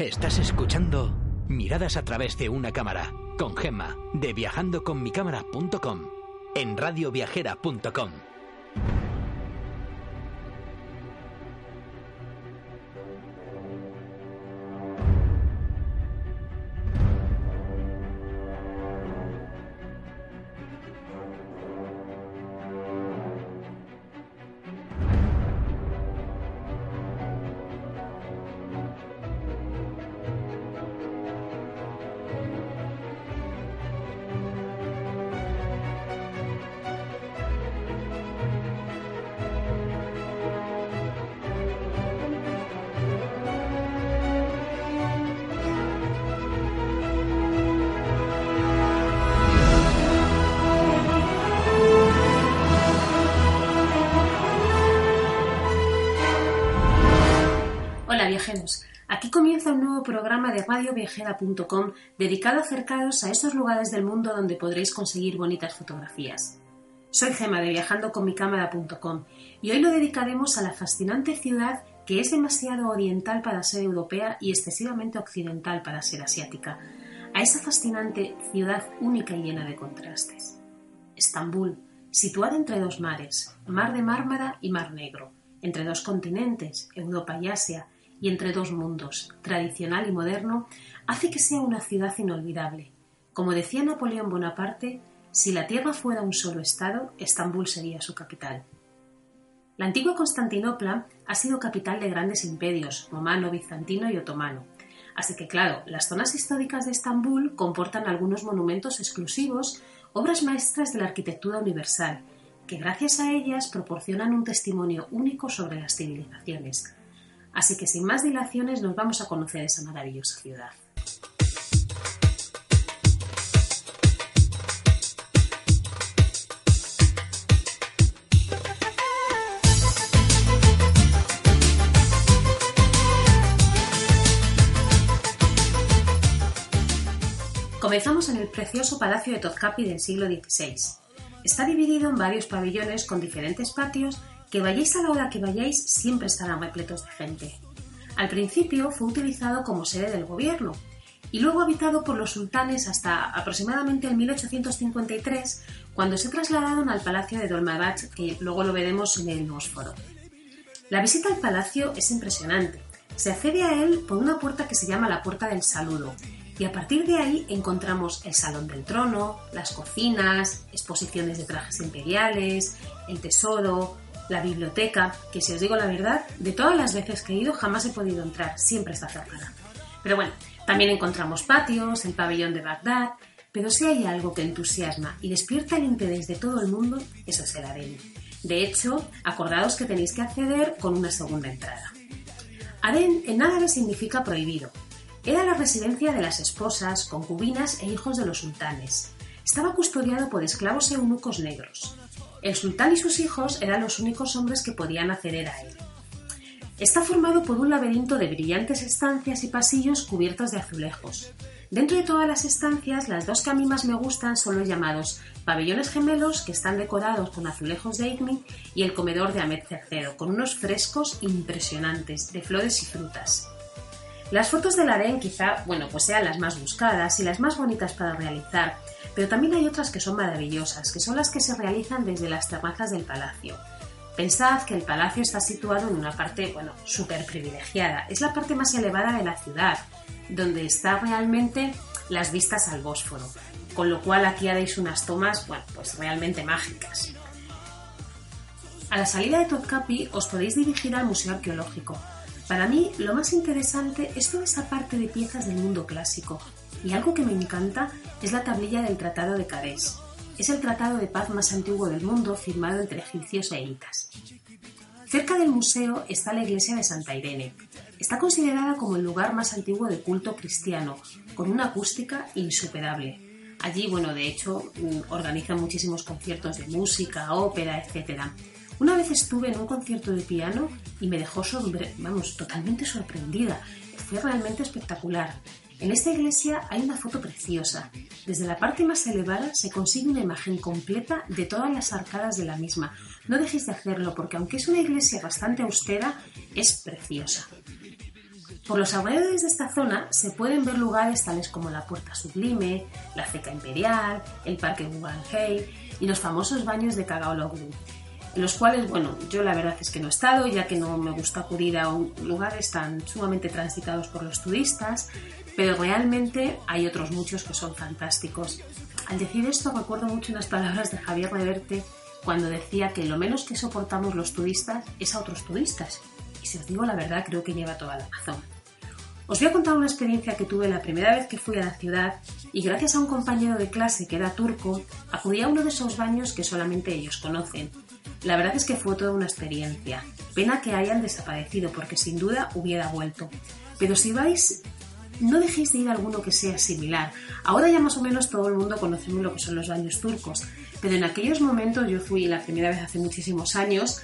Estás escuchando Miradas a través de una cámara con Gemma de viajandoconmicámara.com en radioviajera.com. aquí comienza un nuevo programa de radioviajera.com dedicado a acercaros a esos lugares del mundo donde podréis conseguir bonitas fotografías. Soy Gema de viajandoconmicámara.com y hoy lo dedicaremos a la fascinante ciudad que es demasiado oriental para ser europea y excesivamente occidental para ser asiática, a esa fascinante ciudad única y llena de contrastes. Estambul, situada entre dos mares, Mar de Mármara y Mar Negro, entre dos continentes, Europa y Asia, y entre dos mundos, tradicional y moderno, hace que sea una ciudad inolvidable. Como decía Napoleón Bonaparte, si la Tierra fuera un solo Estado, Estambul sería su capital. La antigua Constantinopla ha sido capital de grandes imperios, romano, bizantino y otomano. Así que, claro, las zonas históricas de Estambul comportan algunos monumentos exclusivos, obras maestras de la arquitectura universal, que gracias a ellas proporcionan un testimonio único sobre las civilizaciones. Así que sin más dilaciones nos vamos a conocer esa maravillosa ciudad. Comenzamos en el precioso Palacio de Tozcapi del siglo XVI. Está dividido en varios pabellones con diferentes patios que vayáis a la hora que vayáis siempre estarán repletos de gente. Al principio fue utilizado como sede del gobierno y luego habitado por los sultanes hasta aproximadamente el 1853 cuando se trasladaron al palacio de Dolmabach que luego lo veremos en el Bósforo. La visita al palacio es impresionante. Se accede a él por una puerta que se llama la Puerta del Saludo y a partir de ahí encontramos el Salón del Trono, las cocinas, exposiciones de trajes imperiales, el tesoro, la biblioteca, que si os digo la verdad, de todas las veces que he ido jamás he podido entrar, siempre está cerrada. Pero bueno, también encontramos patios, el pabellón de Bagdad, pero si hay algo que entusiasma y despierta el interés de todo el mundo, eso es el harén. De hecho, acordaos que tenéis que acceder con una segunda entrada. Harén en árabe significa prohibido, era la residencia de las esposas, concubinas e hijos de los sultanes. Estaba custodiado por esclavos eunucos negros. El sultán y sus hijos eran los únicos hombres que podían acceder a él. Está formado por un laberinto de brillantes estancias y pasillos cubiertos de azulejos. Dentro de todas las estancias, las dos que a mí más me gustan son los llamados pabellones gemelos, que están decorados con azulejos de Igni, y el comedor de Ahmed III, con unos frescos impresionantes de flores y frutas. Las fotos del harén quizá, bueno, pues sean las más buscadas y las más bonitas para realizar, pero también hay otras que son maravillosas, que son las que se realizan desde las terrazas del palacio. Pensad que el palacio está situado en una parte, bueno, súper privilegiada. Es la parte más elevada de la ciudad, donde están realmente las vistas al Bósforo. Con lo cual aquí haréis unas tomas, bueno, pues realmente mágicas. A la salida de Topkapi os podéis dirigir al Museo Arqueológico, para mí, lo más interesante es toda esa parte de piezas del mundo clásico, y algo que me encanta es la tablilla del Tratado de Cadés. Es el tratado de paz más antiguo del mundo firmado entre egipcios e hitas. Cerca del museo está la iglesia de Santa Irene. Está considerada como el lugar más antiguo de culto cristiano, con una acústica insuperable. Allí, bueno, de hecho, mm, organizan muchísimos conciertos de música, ópera, etc. Una vez estuve en un concierto de piano y me dejó, vamos, totalmente sorprendida. Fue realmente espectacular. En esta iglesia hay una foto preciosa. Desde la parte más elevada se consigue una imagen completa de todas las arcadas de la misma. No dejéis de hacerlo porque aunque es una iglesia bastante austera, es preciosa. Por los alrededores de esta zona se pueden ver lugares tales como la Puerta Sublime, la Ceca Imperial, el Parque Guggenheim y los famosos baños de Kagaologlu, los cuales, bueno, yo la verdad es que no he estado, ya que no me gusta acudir a lugares tan sumamente transitados por los turistas, pero realmente hay otros muchos que son fantásticos. Al decir esto recuerdo mucho unas palabras de Javier Reverte cuando decía que lo menos que soportamos los turistas es a otros turistas. Y si os digo la verdad, creo que lleva toda la razón. Os voy a contar una experiencia que tuve la primera vez que fui a la ciudad y gracias a un compañero de clase que era turco, acudí a uno de esos baños que solamente ellos conocen. La verdad es que fue toda una experiencia. Pena que hayan desaparecido porque sin duda hubiera vuelto. Pero si vais, no dejéis de ir a alguno que sea similar. Ahora ya más o menos todo el mundo conocemos lo que son los baños turcos, pero en aquellos momentos yo fui la primera vez hace muchísimos años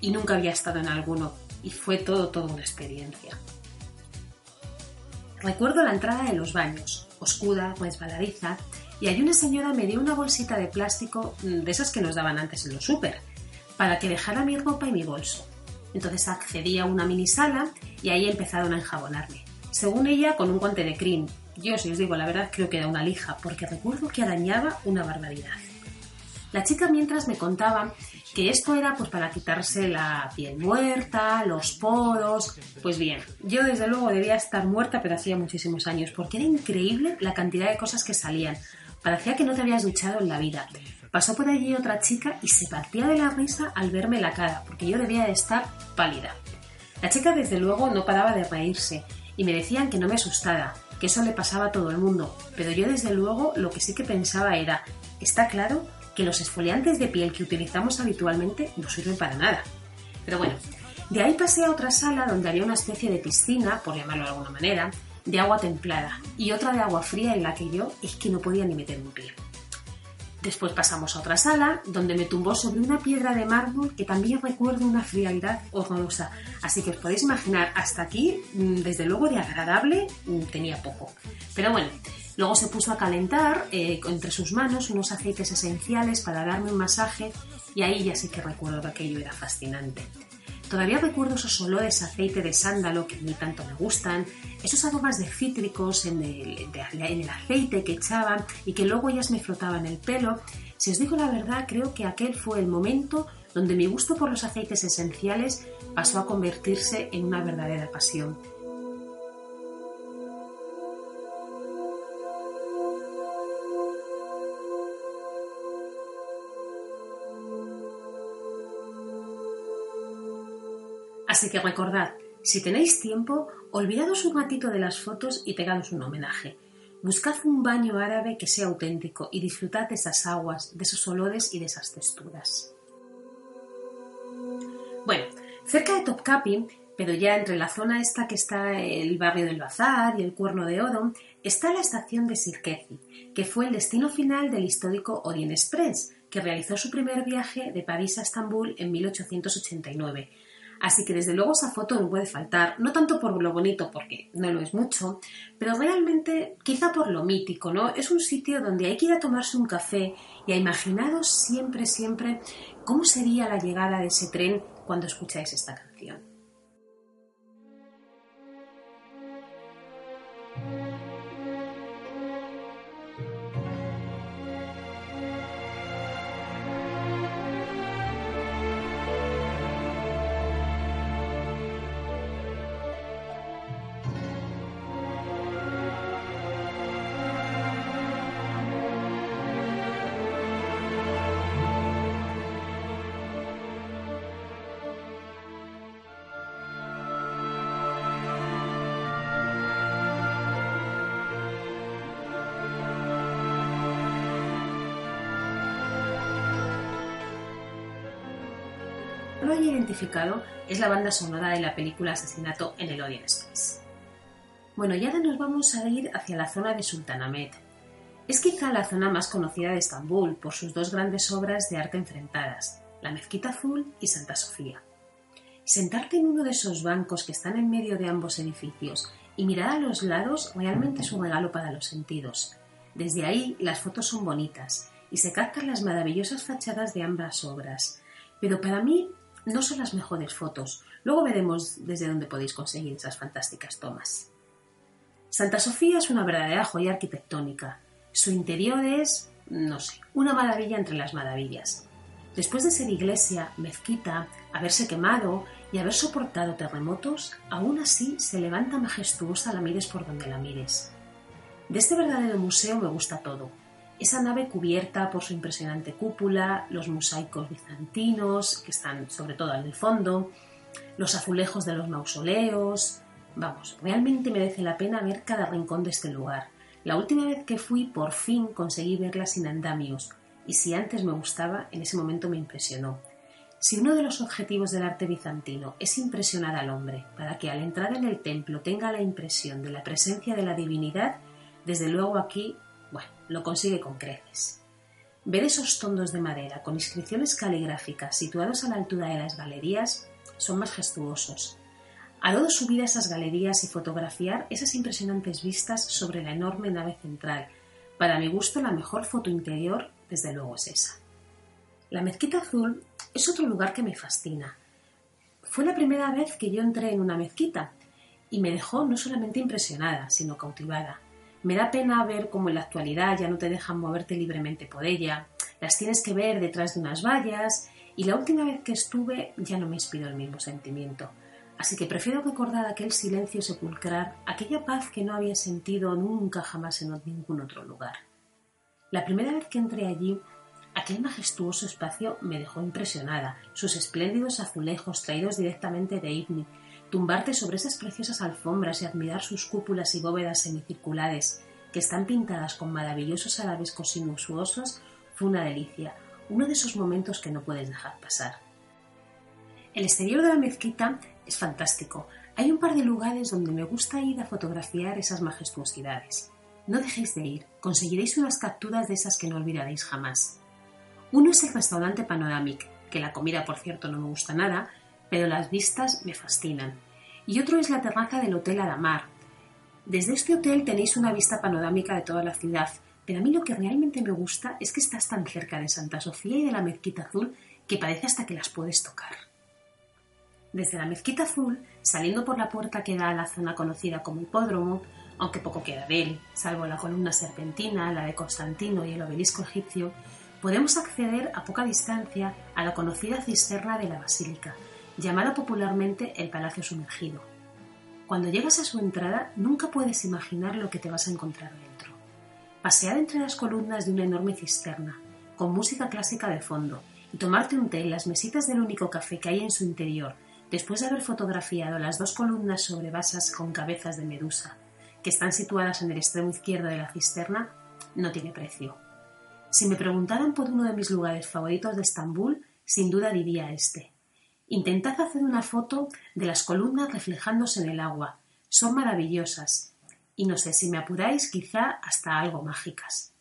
y nunca había estado en alguno y fue todo, toda una experiencia. Recuerdo la entrada de los baños, oscura, resbaladiza, y allí una señora me dio una bolsita de plástico mm, de esas que nos daban antes en los súper, para que dejara mi ropa y mi bolso. Entonces accedí a una mini sala y ahí empezaron a enjabonarme. Según ella, con un guante de cream. Yo, si os digo la verdad, creo que era una lija, porque recuerdo que arañaba una barbaridad. La chica mientras me contaba que esto era pues para quitarse la piel muerta, los poros. Pues bien, yo desde luego debía estar muerta, pero hacía muchísimos años, porque era increíble la cantidad de cosas que salían. Parecía que no te habías duchado en la vida. Pasó por allí otra chica y se partía de la risa al verme la cara, porque yo debía de estar pálida. La chica desde luego no paraba de reírse y me decían que no me asustara, que eso le pasaba a todo el mundo, pero yo desde luego lo que sí que pensaba era, está claro que los esfoliantes de piel que utilizamos habitualmente no sirven para nada. Pero bueno, de ahí pasé a otra sala donde había una especie de piscina, por llamarlo de alguna manera, de agua templada y otra de agua fría en la que yo es que no podía ni meter un pie. Después pasamos a otra sala donde me tumbó sobre una piedra de mármol que también recuerdo una frialdad horrorosa. Así que os podéis imaginar, hasta aquí, mm, desde luego de agradable, mm, tenía poco. Pero bueno, Luego se puso a calentar eh, entre sus manos unos aceites esenciales para darme un masaje y ahí ya sí que recuerdo que aquello era fascinante. Todavía recuerdo esos olores a aceite de sándalo que a mí tanto me gustan, esos aromas de cítricos en el, aceite que echaban y que luego ellas me frotaban el pelo. Si os digo la verdad, creo que aquel fue el momento donde mi gusto por los aceites esenciales pasó a convertirse en una verdadera pasión. Que recordad, si tenéis tiempo, olvidados un ratito de las fotos y pegados un homenaje. Buscad un baño árabe que sea auténtico y disfrutad de esas aguas, de esos olores y de esas texturas. Bueno, cerca de Topkapi, pero ya entre la zona esta que está el barrio del Bazar y el Cuerno de Oro, está la estación de Sirkeci, que fue el destino final del histórico Orient Express, que realizó su primer viaje de París a Estambul en 1889 Así que desde luego esa foto no puede faltar, no tanto por lo bonito, porque no lo es mucho, pero realmente quizá por lo mítico, ¿no? Es un sitio donde hay que ir a tomarse un café y a imaginaros siempre, siempre cómo sería la llegada de ese tren cuando escucháis esta canción. Es la banda sonora de la película Asesinato en el Orient Express. Bueno, y ahora nos vamos a ir hacia la zona de Sultanahmet. Es quizá la zona más conocida de Estambul por sus dos grandes obras de arte enfrentadas, la Mezquita Azul y Santa Sofía. Sentarte en uno de esos bancos que están en medio de ambos edificios y mirar a los lados realmente es un regalo para los sentidos. Desde ahí las fotos son bonitas y se captan las maravillosas fachadas de ambas obras. Pero para mí no son las mejores fotos. Luego veremos desde dónde podéis conseguir esas fantásticas tomas. Santa Sofía es una verdadera joya arquitectónica. Su interior es, no sé, una maravilla entre las maravillas. Después de ser iglesia, mezquita, haberse quemado y haber soportado terremotos, aún así se levanta majestuosa la mires por donde la mires. De este verdadero museo me gusta todo. Esa nave cubierta por su impresionante cúpula, los mosaicos bizantinos, que están sobre todo en el fondo, los azulejos de los mausoleos, Vamos, realmente merece la pena ver cada rincón de este lugar. La última vez que fui, por fin conseguí verla sin andamios, y si antes me gustaba, en ese momento me impresionó. Si uno de los objetivos del arte bizantino es impresionar al hombre, para que al entrar en el templo tenga la impresión de la presencia de la divinidad, desde luego aquí, bueno, lo consigue con creces. Ver esos tondos de madera con inscripciones caligráficas situados a la altura de las galerías son majestuosos Adoro subir a esas galerías y fotografiar esas impresionantes vistas sobre la enorme nave central. Para mi gusto, la mejor foto interior, desde luego, es esa. La mezquita azul es otro lugar que me fascina. Fue la primera vez que yo entré en una mezquita y me dejó no solamente impresionada, sino cautivada. Me da pena ver cómo en la actualidad ya no te dejan moverte libremente por ella, las tienes que ver detrás de unas vallas y la última vez que estuve ya no me inspiró el mismo sentimiento. Así que prefiero recordar aquel silencio sepulcral, aquella paz que no había sentido nunca jamás en ningún otro lugar. La primera vez que entré allí, aquel majestuoso espacio me dejó impresionada, sus espléndidos azulejos traídos directamente de Ibni, tumbarte sobre esas preciosas alfombras y admirar sus cúpulas y bóvedas semicirculares, que están pintadas con maravillosos arabescos sinuosos, fue una delicia, uno de esos momentos que no puedes dejar pasar. El exterior de la mezquita es fantástico. Hay un par de lugares donde me gusta ir a fotografiar esas majestuosidades. No dejéis de ir, conseguiréis unas capturas de esas que no olvidaréis jamás. Uno es el restaurante Panoramic, que la comida por cierto no me gusta nada, pero las vistas me fascinan. Y otro es la terraza del Hotel Alamar. Desde este hotel tenéis una vista panorámica de toda la ciudad, pero a mí lo que realmente me gusta es que estás tan cerca de Santa Sofía y de la Mezquita Azul que parece hasta que las puedes tocar. Desde la Mezquita Azul, saliendo por la puerta que da a la zona conocida como Hipódromo, aunque poco queda de él, salvo la columna serpentina, la de Constantino y el obelisco egipcio, podemos acceder a poca distancia a la conocida cisterna de la Basílica, llamada popularmente el Palacio Sumergido. Cuando llegas a su entrada, nunca puedes imaginar lo que te vas a encontrar dentro. Pasear entre las columnas de una enorme cisterna, con música clásica de fondo, y tomarte un té en las mesitas del único café que hay en su interior, Después de haber fotografiado las dos columnas sobre basas con cabezas de medusa, que están situadas en el extremo izquierdo de la cisterna, no tiene precio. Si me preguntaran por uno de mis lugares favoritos de Estambul, sin duda diría este. Intentad hacer una foto de las columnas reflejándose en el agua. Son maravillosas. Y no sé, si me apuráis, quizá hasta algo mágicas.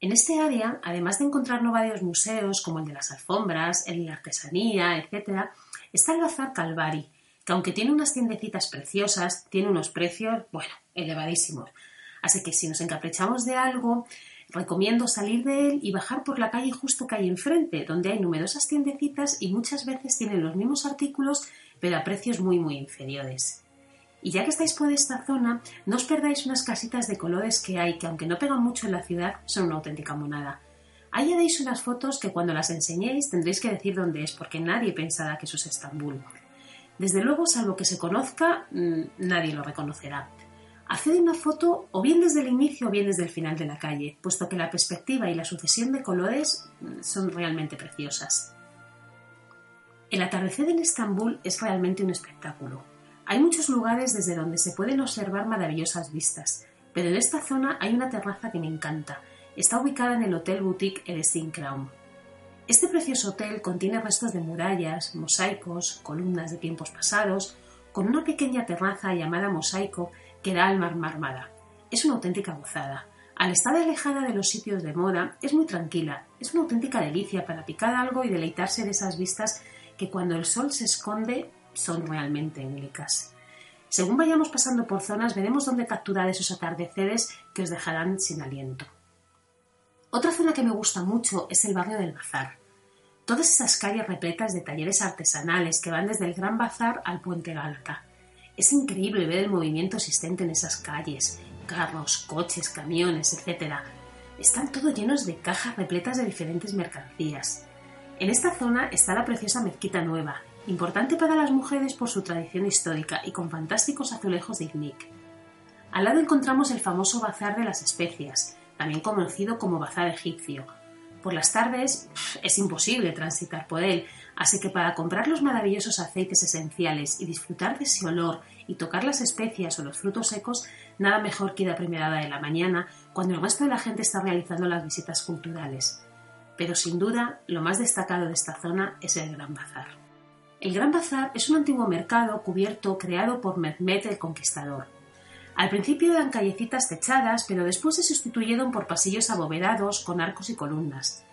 En este área, además de encontrarnos varios museos como el de las alfombras, el de la artesanía, etc., está el Bazar Calvari, que aunque tiene unas tiendecitas preciosas, tiene unos precios, bueno, elevadísimos. Así que si nos encaprichamos de algo, recomiendo salir de él y bajar por la calle justo que hay enfrente, donde hay numerosas tiendecitas y muchas veces tienen los mismos artículos, pero a precios muy, muy inferiores. Y ya que estáis por esta zona, no os perdáis unas casitas de colores que hay, que aunque no pegan mucho en la ciudad, son una auténtica monada. Ahí haréis unas fotos que cuando las enseñéis tendréis que decir dónde es, porque nadie pensará que eso es Estambul. Desde luego, salvo que se conozca, mm, nadie lo reconocerá. Haced una foto o bien desde el inicio o bien desde el final de la calle, puesto que la perspectiva y la sucesión de colores mm, son realmente preciosas. El atardecer en Estambul es realmente un espectáculo. Hay muchos lugares desde donde se pueden observar maravillosas vistas, pero en esta zona hay una terraza que me encanta, Está ubicada en el Hotel Boutique Edestin Crown. Este precioso hotel contiene restos de murallas, mosaicos, columnas de tiempos pasados, con una pequeña terraza llamada mosaico que da al mar Marmara. Es una auténtica gozada. Al estar alejada de los sitios de moda, es muy tranquila, es una auténtica delicia para picar algo y deleitarse de esas vistas que cuando el sol se esconde son realmente únicas. Según vayamos pasando por zonas, veremos dónde capturar esos atardeceres que os dejarán sin aliento. Otra zona que me gusta mucho es el barrio del Bazar. Todas esas calles repletas de talleres artesanales que van desde el Gran Bazar al Puente Galta. Es increíble ver el movimiento existente en esas calles, carros, coches, camiones, etc. Están todos llenos de cajas repletas de diferentes mercancías. En esta zona está la preciosa Mezquita Nueva, importante para las mujeres por su tradición histórica y con fantásticos azulejos de Iznik. Al lado encontramos el famoso Bazar de las Especias, también conocido como Bazar egipcio. Por las tardes es imposible transitar por él, así que para comprar los maravillosos aceites esenciales y disfrutar de ese olor y tocar las especias o los frutos secos, nada mejor que ir a primera hora de la mañana, cuando el resto de la gente está realizando las visitas culturales. Pero sin duda, lo más destacado de esta zona es el Gran Bazar. El Gran Bazar es un antiguo mercado cubierto creado por Mehmed el Conquistador. Al principio eran callecitas techadas, pero después se sustituyeron por pasillos abovedados con arcos y columnas.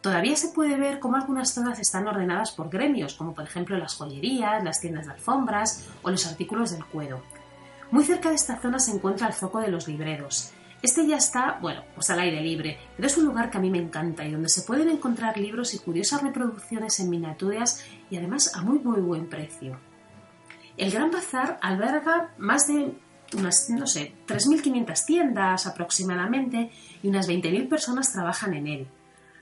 Todavía se puede ver cómo algunas zonas están ordenadas por gremios, como por ejemplo las joyerías, las tiendas de alfombras o los artículos del cuero. Muy cerca de esta zona se encuentra el foco de los libreros. Este ya está, bueno, pues al aire libre, pero es un lugar que a mí me encanta y donde se pueden encontrar libros y curiosas reproducciones en miniaturas y además a muy muy buen precio. El Gran Bazar alberga más de unas, no sé, 3.500 tiendas aproximadamente y unas 20.000 personas trabajan en él.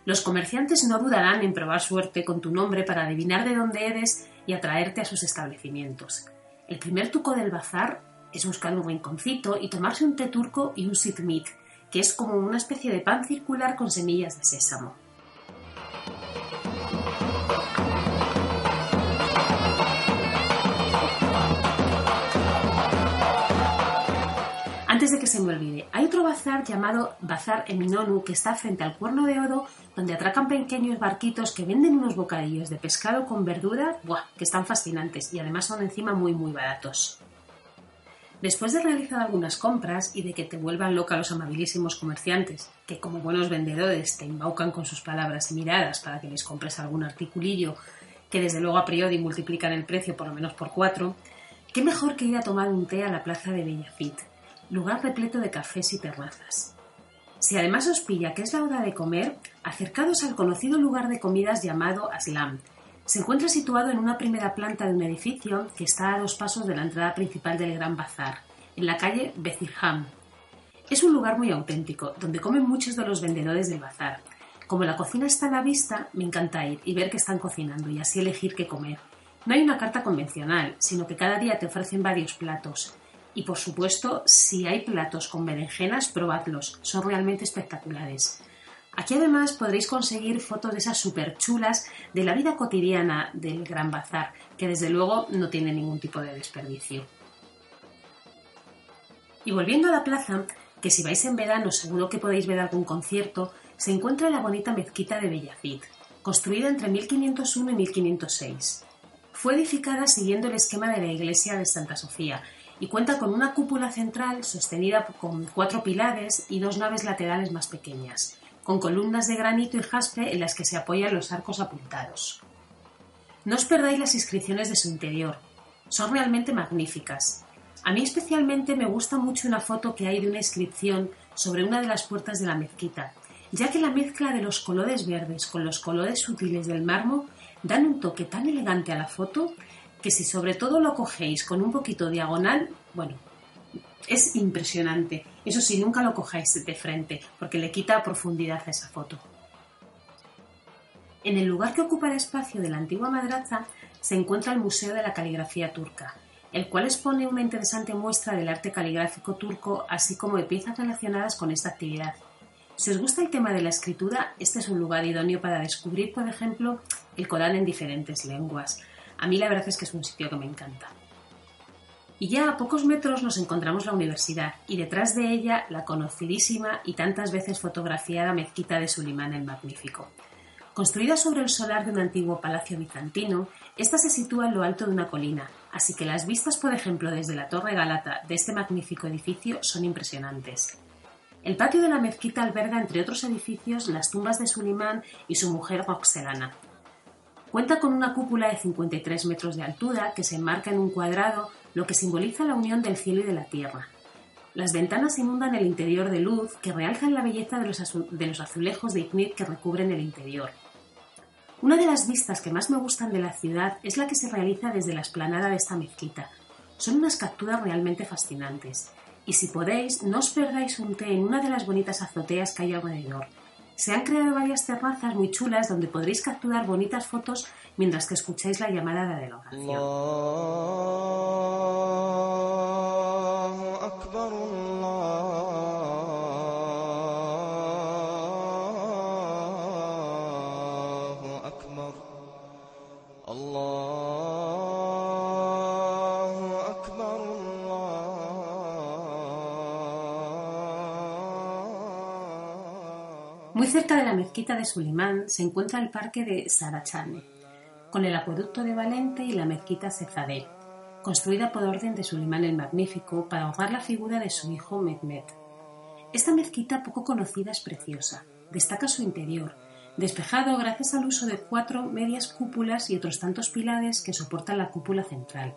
Los comerciantes no dudarán en probar suerte con tu nombre para adivinar de dónde eres y atraerte a sus establecimientos. El primer tuco del bazar es buscar un rinconcito y tomarse un té turco y un sitmit, que es como una especie de pan circular con semillas de sésamo. Se me olvide, hay otro bazar llamado Bazar Eminonu que está frente al Cuerno de Oro, donde atracan pequeños barquitos que venden unos bocadillos de pescado con verdura, ¡buah! que están fascinantes y además son encima muy muy baratos. Después de realizar algunas compras y de que te vuelvan loca los amabilísimos comerciantes, que como buenos vendedores te embaucan con sus palabras y miradas para que les compres algún articulillo que desde luego a priori multiplican el precio por lo menos por cuatro, qué mejor que ir a tomar un té a la plaza de Bellafit, lugar repleto de cafés y terrazas. Si además os pilla que es la hora de comer, acercados al conocido lugar de comidas llamado Aslam. Se encuentra situado en una primera planta de un edificio que está a dos pasos de la entrada principal del Gran Bazar, en la calle Bezirham. Es un lugar muy auténtico, donde comen muchos de los vendedores del bazar. Como la cocina está a la vista, me encanta ir y ver qué están cocinando y así elegir qué comer. No hay una carta convencional, sino que cada día te ofrecen varios platos. Y por supuesto, si hay platos con berenjenas, probadlos, son realmente espectaculares. Aquí además podréis conseguir fotos de esas súper chulas de la vida cotidiana del Gran Bazar, que desde luego no tiene ningún tipo de desperdicio. Y volviendo a la plaza, que si vais en verano seguro que podéis ver algún concierto, se encuentra la bonita mezquita de Bellafit, construida entre 1501 y 1506. Fue edificada siguiendo el esquema de la iglesia de Santa Sofía y cuenta con una cúpula central sostenida con cuatro pilares y dos naves laterales más pequeñas, con columnas de granito y jaspe en las que se apoyan los arcos apuntados. No os perdáis las inscripciones de su interior, son realmente magníficas. A mí especialmente me gusta mucho una foto que hay de una inscripción sobre una de las puertas de la mezquita, ya que la mezcla de los colores verdes con los colores sutiles del mármol dan un toque tan elegante a la foto que si sobre todo lo cogéis con un poquito diagonal, bueno, es impresionante. Eso sí, nunca lo cojáis de frente, porque le quita profundidad a esa foto. En el lugar que ocupa el espacio de la antigua madraza se encuentra el Museo de la Caligrafía Turca, el cual expone una interesante muestra del arte caligráfico turco, así como de piezas relacionadas con esta actividad. Si os gusta el tema de la escritura, este es un lugar idóneo para descubrir, por ejemplo, el Corán en diferentes lenguas, a mí la verdad es que es un sitio que me encanta. Y ya a pocos metros nos encontramos la universidad y detrás de ella la conocidísima y tantas veces fotografiada mezquita de Sulimán el Magnífico. Construida sobre el solar de un antiguo palacio bizantino, esta se sitúa en lo alto de una colina, así que las vistas, por ejemplo, desde la Torre Galata de este magnífico edificio son impresionantes. El patio de la mezquita alberga, entre otros edificios, las tumbas de Sulimán y su mujer Roxelana. Cuenta con una cúpula de 53 metros de altura que se enmarca en un cuadrado, lo que simboliza la unión del cielo y de la tierra. Las ventanas inundan el interior de luz que realzan la belleza de los, azulejos de ignit que recubren el interior. Una de las vistas que más me gustan de la ciudad es la que se realiza desde la esplanada de esta mezquita. Son unas capturas realmente fascinantes. Y si podéis, no os perdáis un té en una de las bonitas azoteas que hay alrededor. Se han creado varias terrazas muy chulas donde podréis capturar bonitas fotos mientras que escucháis la llamada de delegación. Muy mezquita de Sulimán se encuentra el parque de Sarachane, con el acueducto de Valente y la mezquita Cefadé, construida por orden de Sulimán el Magnífico para honrar la figura de su hijo Mehmed. Esta mezquita poco conocida es preciosa. Destaca su interior, despejado gracias al uso de cuatro medias cúpulas y otros tantos pilares que soportan la cúpula central.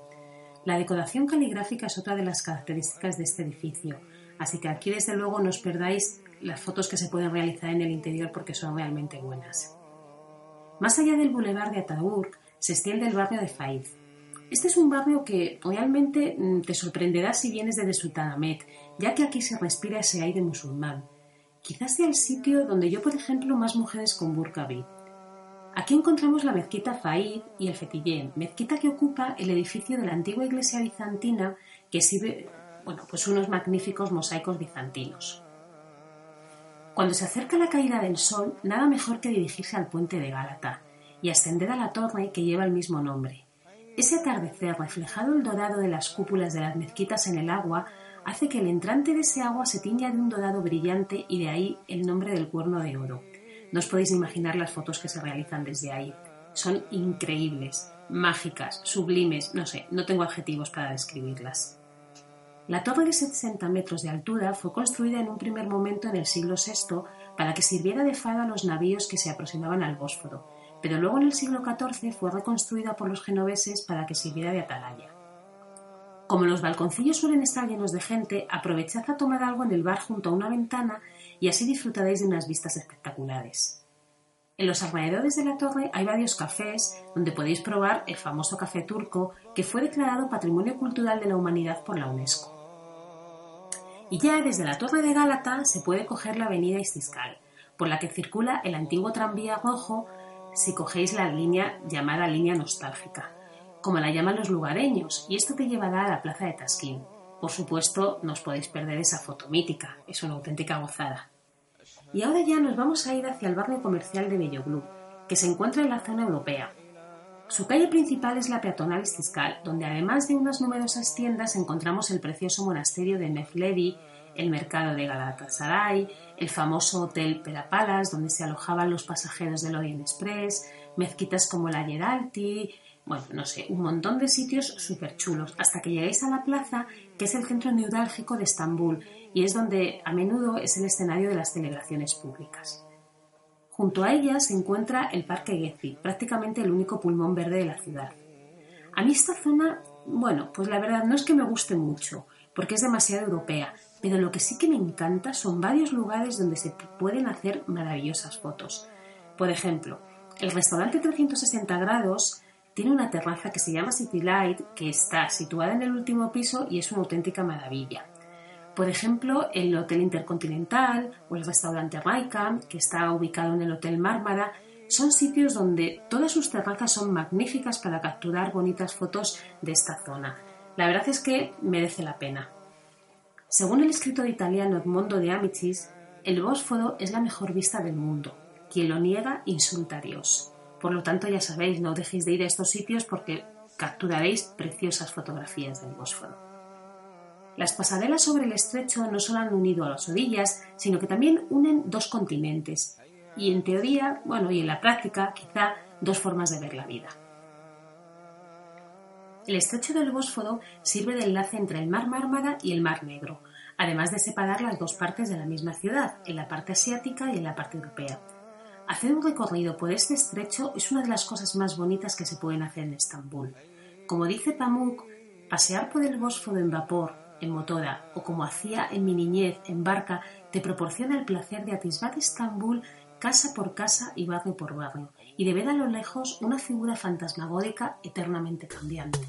La decoración caligráfica es otra de las características de este edificio, así que aquí desde luego no os perdáis las fotos que se pueden realizar en el interior porque son realmente buenas. Más allá del bulevar de Ataturk se extiende el barrio de Faiz. Este es un barrio que realmente mm, te sorprenderá si vienes desde Sultanahmet, ya que aquí se respira ese aire musulmán. Quizás sea el sitio donde yo, por ejemplo, más mujeres con burka vi. Aquí encontramos la mezquita Faid y el Fetillén, mezquita que ocupa el edificio de la antigua iglesia bizantina que sirve, bueno, pues unos magníficos mosaicos bizantinos. Cuando se acerca la caída del sol, nada mejor que dirigirse al puente de Gálata y ascender a la torre que lleva el mismo nombre. Ese atardecer reflejado el dorado de las cúpulas de las mezquitas en el agua hace que el entrante de ese agua se tiña de un dorado brillante y de ahí el nombre del cuerno de oro. No os podéis imaginar las fotos que se realizan desde ahí. Son increíbles, mágicas, sublimes, no sé, no tengo adjetivos para describirlas. La torre de 60 metros de altura fue construida en un primer momento en el siglo VI para que sirviera de faro a los navíos que se aproximaban al Bósforo, pero luego en el siglo XIV fue reconstruida por los genoveses para que sirviera de atalaya. Como los balconcillos suelen estar llenos de gente, aprovechad a tomar algo en el bar junto a una ventana y así disfrutaréis de unas vistas espectaculares. En los alrededores de la torre hay varios cafés donde podéis probar el famoso café turco que fue declarado Patrimonio Cultural de la Humanidad por la UNESCO. Y ya desde la Torre de Gálata se puede coger la avenida Istiscal, por la que circula el antiguo tranvía rojo si cogéis la línea llamada línea nostálgica, como la llaman los lugareños, y esto te llevará a la plaza de Tasquín. Por supuesto, no os podéis perder esa foto mítica, es una auténtica gozada. Y ahora ya nos vamos a ir hacia el barrio comercial de Belloglu, que se encuentra en la zona europea, su calle principal es la peatonal Istiscal, donde además de unas numerosas tiendas encontramos el precioso monasterio de Mevlevi, el mercado de Galatasaray, el famoso hotel Perapalas, donde se alojaban los pasajeros del Orient Express, mezquitas como la Geralti, bueno, no sé, un montón de sitios súper chulos, hasta que lleguéis a la plaza, que es el centro neurálgico de Estambul, y es donde a menudo es el escenario de las celebraciones públicas. Junto a ella se encuentra el Parque Gezi, prácticamente el único pulmón verde de la ciudad. A mí esta zona, bueno, pues la verdad no es que me guste mucho, porque es demasiado europea, pero lo que sí que me encanta son varios lugares donde se pueden hacer maravillosas fotos. Por ejemplo, el restaurante 360 grados tiene una terraza que se llama City Light, que está situada en el último piso y es una auténtica maravilla. Por ejemplo, el Hotel Intercontinental o el restaurante Raikam, que está ubicado en el Hotel Mármara, son sitios donde todas sus terrazas son magníficas para capturar bonitas fotos de esta zona. La verdad es que merece la pena. Según el escritor italiano Edmondo de Amicis, el Bósforo es la mejor vista del mundo. Quien lo niega insulta a Dios. Por lo tanto, ya sabéis, no dejéis de ir a estos sitios porque capturaréis preciosas fotografías del Bósforo. Las pasarelas sobre el estrecho no solo han unido a las orillas, sino que también unen dos continentes. y en teoría, bueno, y en la práctica, quizá dos formas de ver la vida. El estrecho del Bósforo sirve de enlace entre el Mar Mármara y el Mar Negro, además de separar las dos partes de la misma ciudad, en la parte asiática y en la parte europea. Hacer un recorrido por este estrecho es una de las cosas más bonitas que se pueden hacer en Estambul. Como dice Pamuk, pasear por el Bósforo en vapor, en motora o como hacía en mi niñez en barca te proporciona el placer de atisbar Estambul casa por casa y barrio por barrio, y de ver a lo lejos una figura fantasmagórica eternamente cambiante.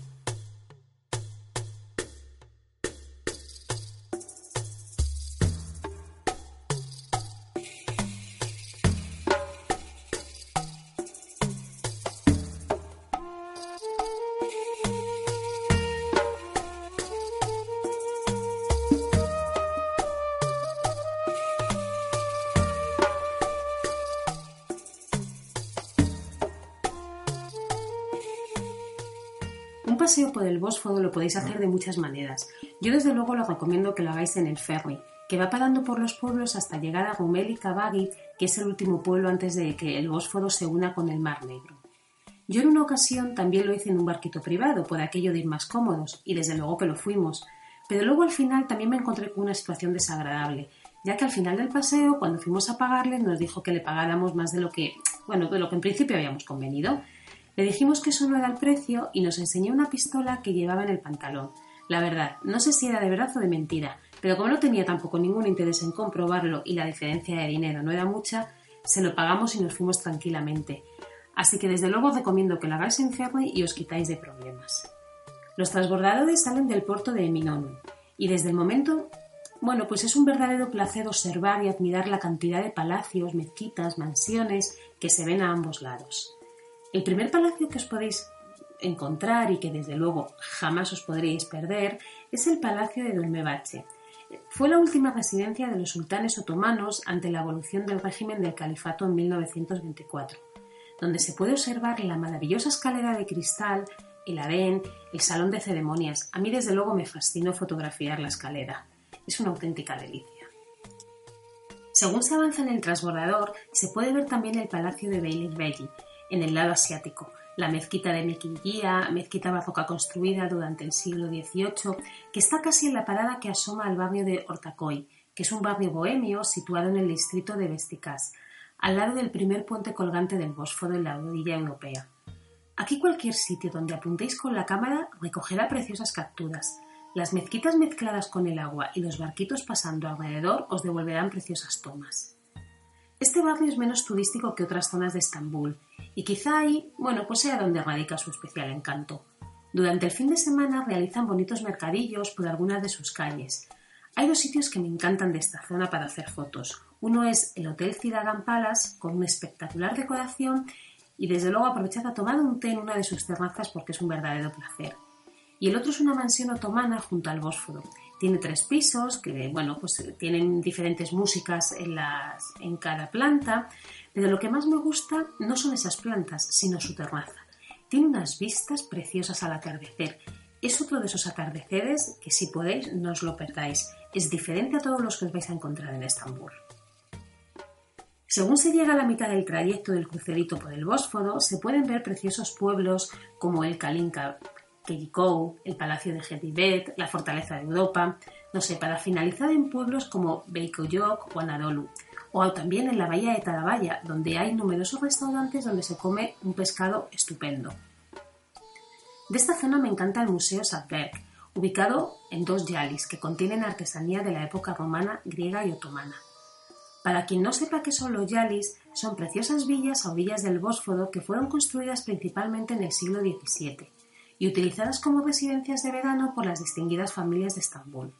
Bósforo lo podéis hacer de muchas maneras. Yo desde luego lo recomiendo que lo hagáis en el ferry, que va parando por los pueblos hasta llegar a Rumel y Kabagi, que es el último pueblo antes de que el Bósforo se una con el Mar Negro. Yo en una ocasión también lo hice en un barquito privado, por aquello de ir más cómodos, y desde luego que lo fuimos. Pero luego al final también me encontré con una situación desagradable, ya que al final del paseo, cuando fuimos a pagarle, nos dijo que le pagáramos más de lo que, bueno, de lo que en principio habíamos convenido. Le dijimos que eso no era el precio y nos enseñó una pistola que llevaba en el pantalón. La verdad, no sé si era de verdad o de mentira, pero como no tenía tampoco ningún interés en comprobarlo y la diferencia de dinero no era mucha, se lo pagamos y nos fuimos tranquilamente. Así que desde luego recomiendo que lo hagáis en ferry y os quitáis de problemas. Los transbordadores salen del puerto de Minonu y desde el momento, bueno, pues es un verdadero placer observar y admirar la cantidad de palacios, mezquitas, mansiones que se ven a ambos lados. El primer palacio que os podéis encontrar y que desde luego jamás os podréis perder es el Palacio de Dolmebache. Fue la última residencia de los sultanes otomanos ante la evolución del régimen del califato en 1924, donde se puede observar la maravillosa escalera de cristal, el harén, el salón de ceremonias. A mí desde luego me fascinó fotografiar la escalera. Es una auténtica delicia. Según se avanza en el transbordador, se puede ver también el Palacio de Beylik Bey, en el lado asiático. La mezquita de Mequinguía, mezquita barroca construida durante el siglo XVIII, que está casi en la parada que asoma al barrio de Hortacoy, que es un barrio bohemio situado en el distrito de Vesticas, al lado del primer puente colgante del Bósforo en la orilla europea. Aquí cualquier sitio donde apuntéis con la cámara recogerá preciosas capturas. Las mezquitas mezcladas con el agua y los barquitos pasando alrededor os devolverán preciosas tomas. Este barrio es menos turístico que otras zonas de Estambul y quizá ahí, bueno, pues sea donde radica su especial encanto. Durante el fin de semana realizan bonitos mercadillos por algunas de sus calles. Hay dos sitios que me encantan de esta zona para hacer fotos. Uno es el Hotel Cidagan Palace, con una espectacular decoración y desde luego aprovechad a tomar un té en una de sus terrazas porque es un verdadero placer. Y el otro es una mansión otomana junto al Bósforo. Tiene tres pisos que, bueno, pues tienen diferentes músicas en, las, en cada planta pero lo que más me gusta no son esas plantas, sino su terraza. Tiene unas vistas preciosas al atardecer. Es otro de esos atardeceres que si podéis no os lo perdáis. Es diferente a todos los que os vais a encontrar en Estambul. Según se llega a la mitad del trayecto del crucerito por el Bósforo, se pueden ver preciosos pueblos como el Kalinka Kejikou, el Palacio de Gedibet, la Fortaleza de Europa, no sé, para finalizar en pueblos como Beikoyok o Anadolu, o también en la bahía de Tarabaya, donde hay numerosos restaurantes donde se come un pescado estupendo. De esta zona me encanta el Museo Sadberg, ubicado en dos yalis que contienen artesanía de la época romana, griega y otomana. Para quien no sepa qué son los yalis, son preciosas villas a orillas del Bósforo que fueron construidas principalmente en el siglo XVII y utilizadas como residencias de verano por las distinguidas familias de Estambul.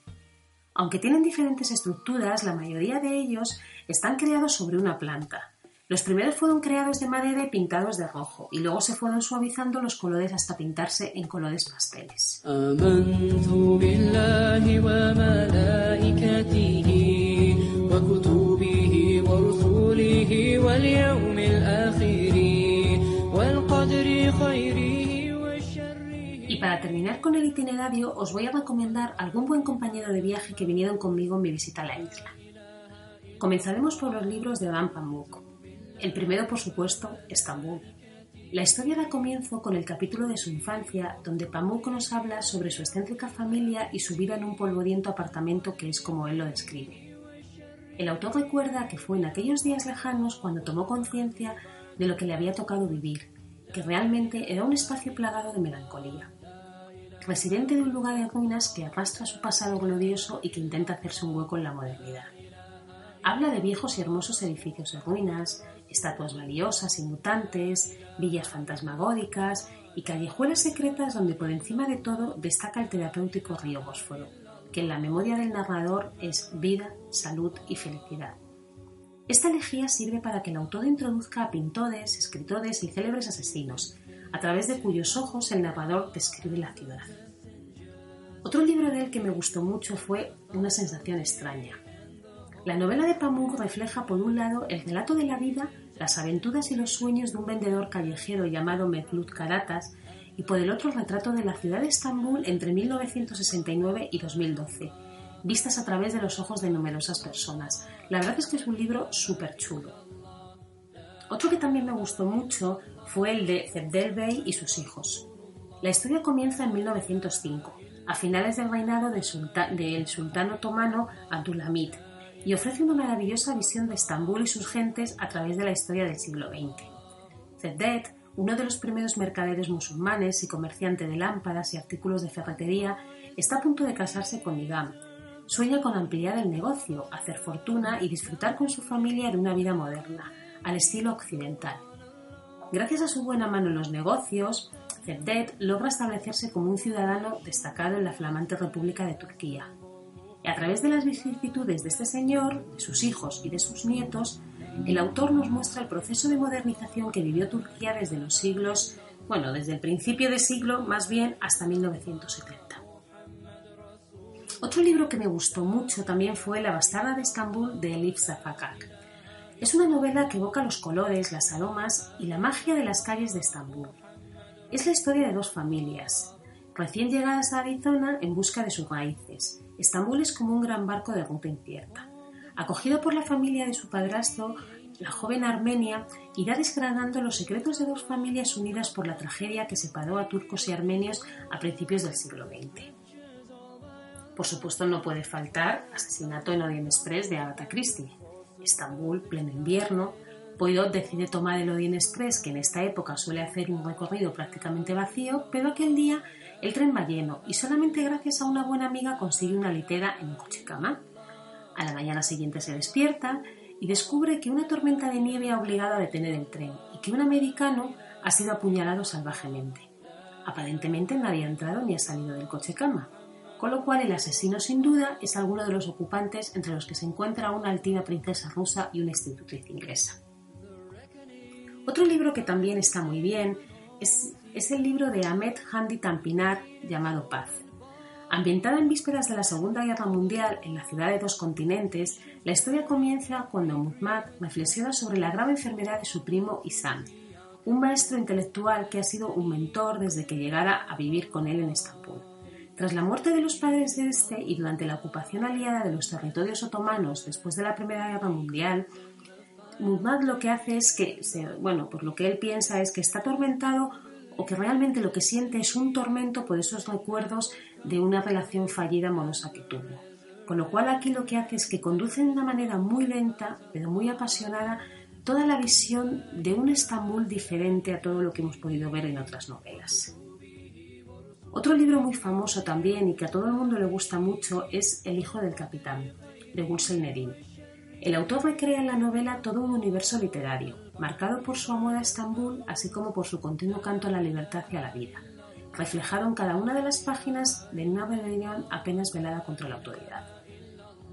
Aunque tienen diferentes estructuras, la mayoría de ellos están creados sobre una planta. Los primeros fueron creados de madera y pintados de rojo, y luego se fueron suavizando los colores hasta pintarse en colores pasteles. Terminar con el itinerario, os voy a recomendar algún buen compañero de viaje que vinieron conmigo en mi visita a la isla. Comenzaremos por los libros de Adam Pamuk. El primero, por supuesto, Estambul. La historia da comienzo con el capítulo de su infancia, donde Pamuk nos habla sobre su excéntrica familia y su vida en un polvoriento apartamento que es como él lo describe. El autor recuerda que fue en aquellos días lejanos cuando tomó conciencia de lo que le había tocado vivir, que realmente era un espacio plagado de melancolía. Residente de un lugar de ruinas que arrastra su pasado glorioso y que intenta hacerse un hueco en la modernidad. Habla de viejos y hermosos edificios de ruinas, estatuas valiosas y mutantes, villas fantasmagóricas y callejuelas secretas donde por encima de todo destaca el terapéutico río Bósforo, que en la memoria del narrador es vida, salud y felicidad. Esta elegía sirve para que el autor introduzca a pintores, escritores y célebres asesinos, a través de cuyos ojos el narrador describe la ciudad. Otro libro de él que me gustó mucho fue Una sensación extraña. La novela de Pamuk refleja por un lado el relato de la vida las aventuras y los sueños de un vendedor callejero llamado Mevlut Karatas y por el otro retrato de la ciudad de Estambul entre 1969 y 2012, vistas a través de los ojos de numerosas personas. La verdad es que es un libro súper chulo. Otro que también me gustó mucho fue el de Zebdel Bey y sus hijos. La historia comienza en 1905, a finales del reinado del, sultán otomano Abdulhamid, y ofrece una maravillosa visión de Estambul y sus gentes a través de la historia del siglo XX. Zeddet, uno de los primeros mercaderes musulmanes y comerciante de lámparas y artículos de ferretería, está a punto de casarse con Nigam. Sueña con ampliar el negocio, hacer fortuna y disfrutar con su familia de una vida moderna, al estilo occidental. Gracias a su buena mano en los negocios, Zeddet logra establecerse como un ciudadano destacado en la flamante República de Turquía. Y a través de las vicisitudes de este señor, de sus hijos y de sus nietos, el autor nos muestra el proceso de modernización que vivió Turquía desde los siglos, bueno, desde el principio del siglo más bien hasta 1970. Otro libro que me gustó mucho también fue La bastarda de Estambul de Elif Zafakak. Es una novela que evoca los colores, las aromas y la magia de las calles de Estambul. Es la historia de dos familias, recién llegadas a Arizona en busca de sus raíces, Estambul es como un gran barco de ruta incierta. Acogido por la familia de su padrastro, la joven Armenia irá desgranando los secretos de dos familias unidas por la tragedia que separó a turcos y armenios a principios del siglo XX. Por supuesto, no puede faltar Asesinato en Orient Express de Agatha Christie. Estambul, pleno invierno, Poirot decide tomar el Orient Express, que en esta época suele hacer un recorrido prácticamente vacío, pero aquel día el tren va lleno y solamente gracias a una buena amiga consigue una litera en un coche cama. A la mañana siguiente se despierta y descubre que una tormenta de nieve ha obligado a detener el tren y que un americano ha sido apuñalado salvajemente. Aparentemente nadie ha entrado ni ha salido del coche cama, con lo cual el asesino sin duda es alguno de los ocupantes entre los que se encuentra una altiva princesa rusa y una institutriz inglesa. Otro libro que también está muy bien es el libro de Ahmed Handi Tampinar llamado Paz. Ambientada en vísperas de la Segunda Guerra Mundial en la ciudad de dos continentes, la historia comienza cuando Muhammad reflexiona sobre la grave enfermedad de su primo Isam, un maestro intelectual que ha sido un mentor desde que llegara a vivir con él en Estambul. Tras la muerte de los padres de este y durante la ocupación aliada de los territorios otomanos después de la Primera Guerra Mundial, Muhammad lo que hace es que, bueno, por lo que él piensa es que está atormentado o que realmente lo que siente es un tormento por esos recuerdos de una relación fallida amorosa que tuvo. Con lo cual aquí lo que hace es que conduce de una manera muy lenta, pero muy apasionada, toda la visión de un Estambul diferente a todo lo que hemos podido ver en otras novelas. Otro libro muy famoso también y que a todo el mundo le gusta mucho es El hijo del capitán, de Gulsel Nerin. El autor recrea en la novela todo un universo literario, marcado por su amor a Estambul, así como por su continuo canto a la libertad y a la vida, reflejado en cada una de las páginas de una rebelión apenas velada contra la autoridad.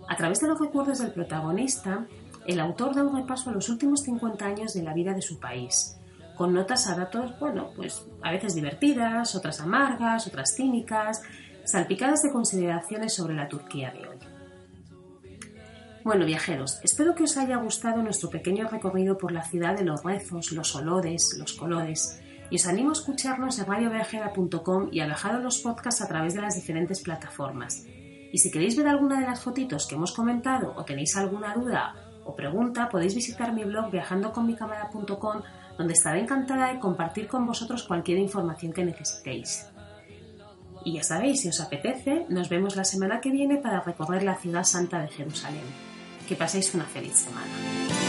A través de los recuerdos del protagonista, el autor da un repaso a los últimos 50 años de la vida de su país, con notas a datos, bueno, pues a veces divertidas, otras amargas, otras cínicas, salpicadas de consideraciones sobre la Turquía de hoy. Bueno, viajeros, espero que os haya gustado nuestro pequeño recorrido por la ciudad de los rezos, los olores, los colores. Y os animo a escucharnos en radioviajera.com y a bajar los podcasts a través de las diferentes plataformas. Y si queréis ver alguna de las fotitos que hemos comentado o tenéis alguna duda o pregunta, podéis visitar mi blog viajandoconmicamera.com donde estaré encantada de compartir con vosotros cualquier información que necesitéis. Y ya sabéis, si os apetece, nos vemos la semana que viene para recorrer la ciudad santa de Jerusalén. Que paséis una feliz semana.